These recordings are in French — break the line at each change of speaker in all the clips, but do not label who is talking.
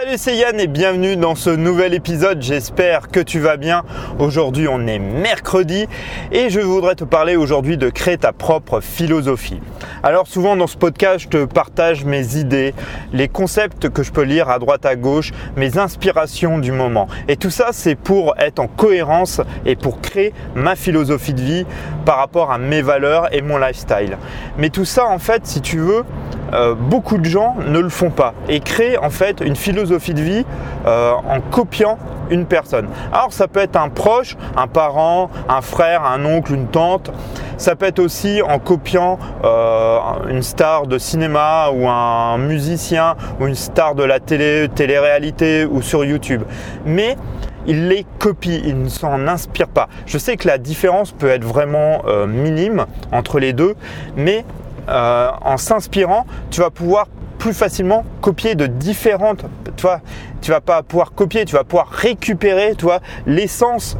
Salut c'est Yann et bienvenue dans ce nouvel épisode, j'espère que tu vas bien. Aujourd'hui on est mercredi et je voudrais te parler aujourd'hui de créer ta propre philosophie. Alors souvent dans ce podcast je te partage mes idées, les concepts que je peux lire à droite à gauche, mes inspirations du moment. Et tout ça c'est pour être en cohérence et pour créer ma philosophie de vie par rapport à mes valeurs et mon lifestyle. Mais tout ça en fait si tu veux, euh, beaucoup de gens ne le font pas et créent en fait une philosophie de vie euh, en copiant une personne. Alors ça peut être un proche, un parent, un frère, un oncle, une tante. Ça peut être aussi en copiant euh, une star de cinéma ou un musicien ou une star de la télé, télé-réalité ou sur YouTube. Mais il les copie, il ne s'en inspire pas. Je sais que la différence peut être vraiment minime entre les deux, mais euh, en s'inspirant, tu vas pouvoir plus facilement copier de différentes. Tu vois, tu vas pas pouvoir copier, tu vas pouvoir récupérer, toi, l'essence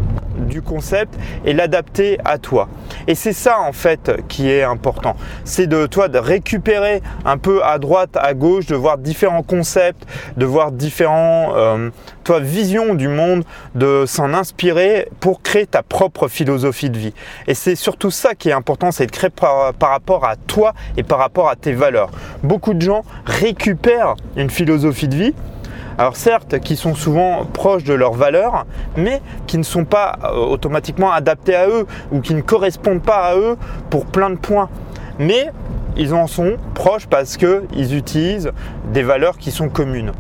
du concept et l'adapter à toi. Et c'est ça en fait qui est important. C'est de toi de récupérer un peu à droite, à gauche, de voir différents concepts, de voir différents euh, toi visions du monde, de s'en inspirer pour créer ta propre philosophie de vie. Et c'est surtout ça qui est important, c'est de créer par rapport à toi et par rapport à tes valeurs. Beaucoup de gens récupèrent une philosophie de vie alors certes, qui sont souvent proches de leurs valeurs, mais qui ne sont pas euh, automatiquement adaptés à eux ou qui ne correspondent pas à eux pour plein de points. Mais ils en sont proches parce qu'ils utilisent des valeurs qui sont communes.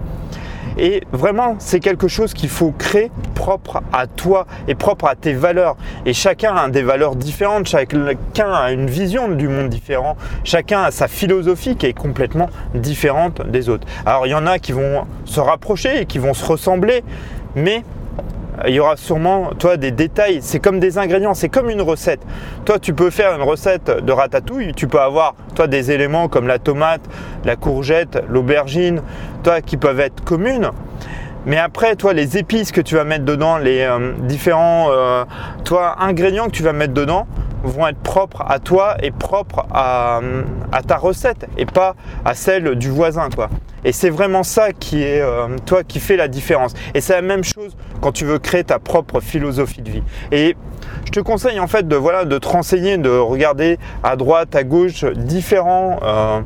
Et vraiment, c'est quelque chose qu'il faut créer propre à toi et propre à tes valeurs. Et chacun a des valeurs différentes, chacun a une vision du monde différent, chacun a sa philosophie qui est complètement différente des autres. Alors il y en a qui vont se rapprocher et qui vont se ressembler, mais il y aura sûrement, toi, des détails. C'est comme des ingrédients, c'est comme une recette. Toi, tu peux faire une recette de ratatouille. Tu peux avoir, toi, des éléments comme la tomate, la courgette, l'aubergine, toi, qui peuvent être communes. Mais après, toi, les épices que tu vas mettre dedans, les euh, différents, euh, ingrédients que tu vas mettre dedans, vont être propres à toi et propres à, ta recette et pas à celle du voisin quoi. Et c'est vraiment ça qui est euh, toi qui fait la différence. Et c'est la même chose quand tu veux créer ta propre philosophie de vie. Et je te conseille en fait de voilà de te renseigner, de regarder à droite, à gauche différents euh,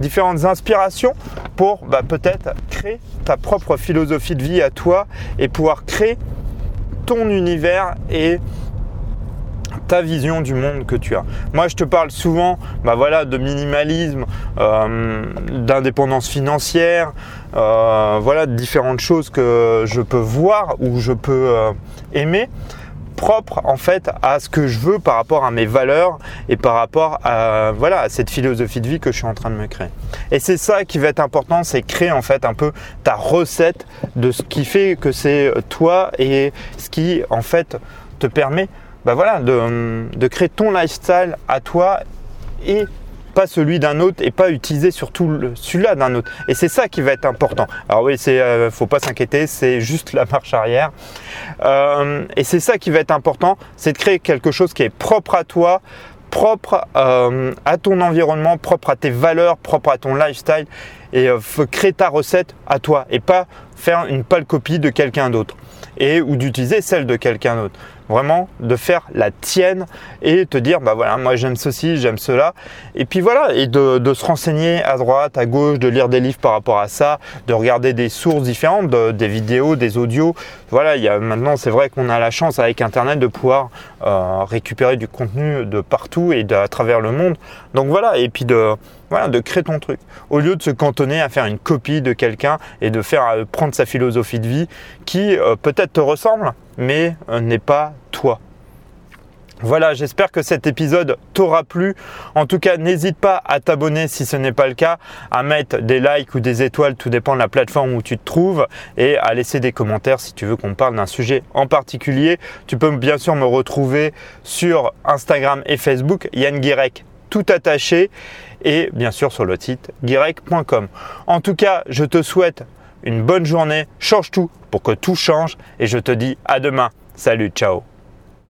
différentes inspirations pour bah, peut-être créer ta propre philosophie de vie à toi et pouvoir créer ton univers et ta vision du monde que tu as. Moi, je te parle souvent bah voilà, de minimalisme, euh, d'indépendance financière, euh, voilà, de différentes choses que je peux voir ou je peux euh, aimer propre en fait à ce que je veux par rapport à mes valeurs et par rapport à voilà à cette philosophie de vie que je suis en train de me créer. Et c'est ça qui va être important, c'est créer en fait un peu ta recette de ce qui fait que c'est toi et ce qui en fait te permet bah voilà, de, créer ton lifestyle à toi et pas celui d'un autre et pas utiliser surtout celui-là d'un autre. Et c'est ça qui va être important. Alors oui, c'est euh, faut pas s'inquiéter, c'est juste la marche arrière. Euh, et c'est ça qui va être important, c'est de créer quelque chose qui est propre à toi, propre euh, à ton environnement, propre à tes valeurs, propre à ton lifestyle et créer ta recette à toi et pas faire une pâle copie de quelqu'un d'autre et ou d'utiliser celle de quelqu'un d'autre. Vraiment de faire la tienne et te dire bah voilà moi j'aime ceci, j'aime cela et puis voilà et de, se renseigner à droite, à gauche, de lire des livres par rapport à ça, de regarder des sources différentes, des vidéos, des audios. Voilà, il y a maintenant c'est vrai qu'on a la chance avec internet de pouvoir euh, récupérer du contenu de partout et à travers le monde. Donc voilà et puis de voilà, de créer ton truc. Au lieu de se cantonner à faire une copie de quelqu'un et de faire euh, prendre sa philosophie de vie qui euh, peut-être te ressemble, mais euh, n'est pas toi. Voilà, j'espère que cet épisode t'aura plu. En tout cas, n'hésite pas à t'abonner si ce n'est pas le cas, à mettre des likes ou des étoiles, tout dépend de la plateforme où tu te trouves, et à laisser des commentaires si tu veux qu'on parle d'un sujet en particulier. Tu peux bien sûr me retrouver sur Instagram et Facebook, Yann Guirec tout attaché et bien sûr sur le site guirec.com. En tout cas, je te souhaite une bonne journée, change tout pour que tout change et je te dis à demain. Salut, ciao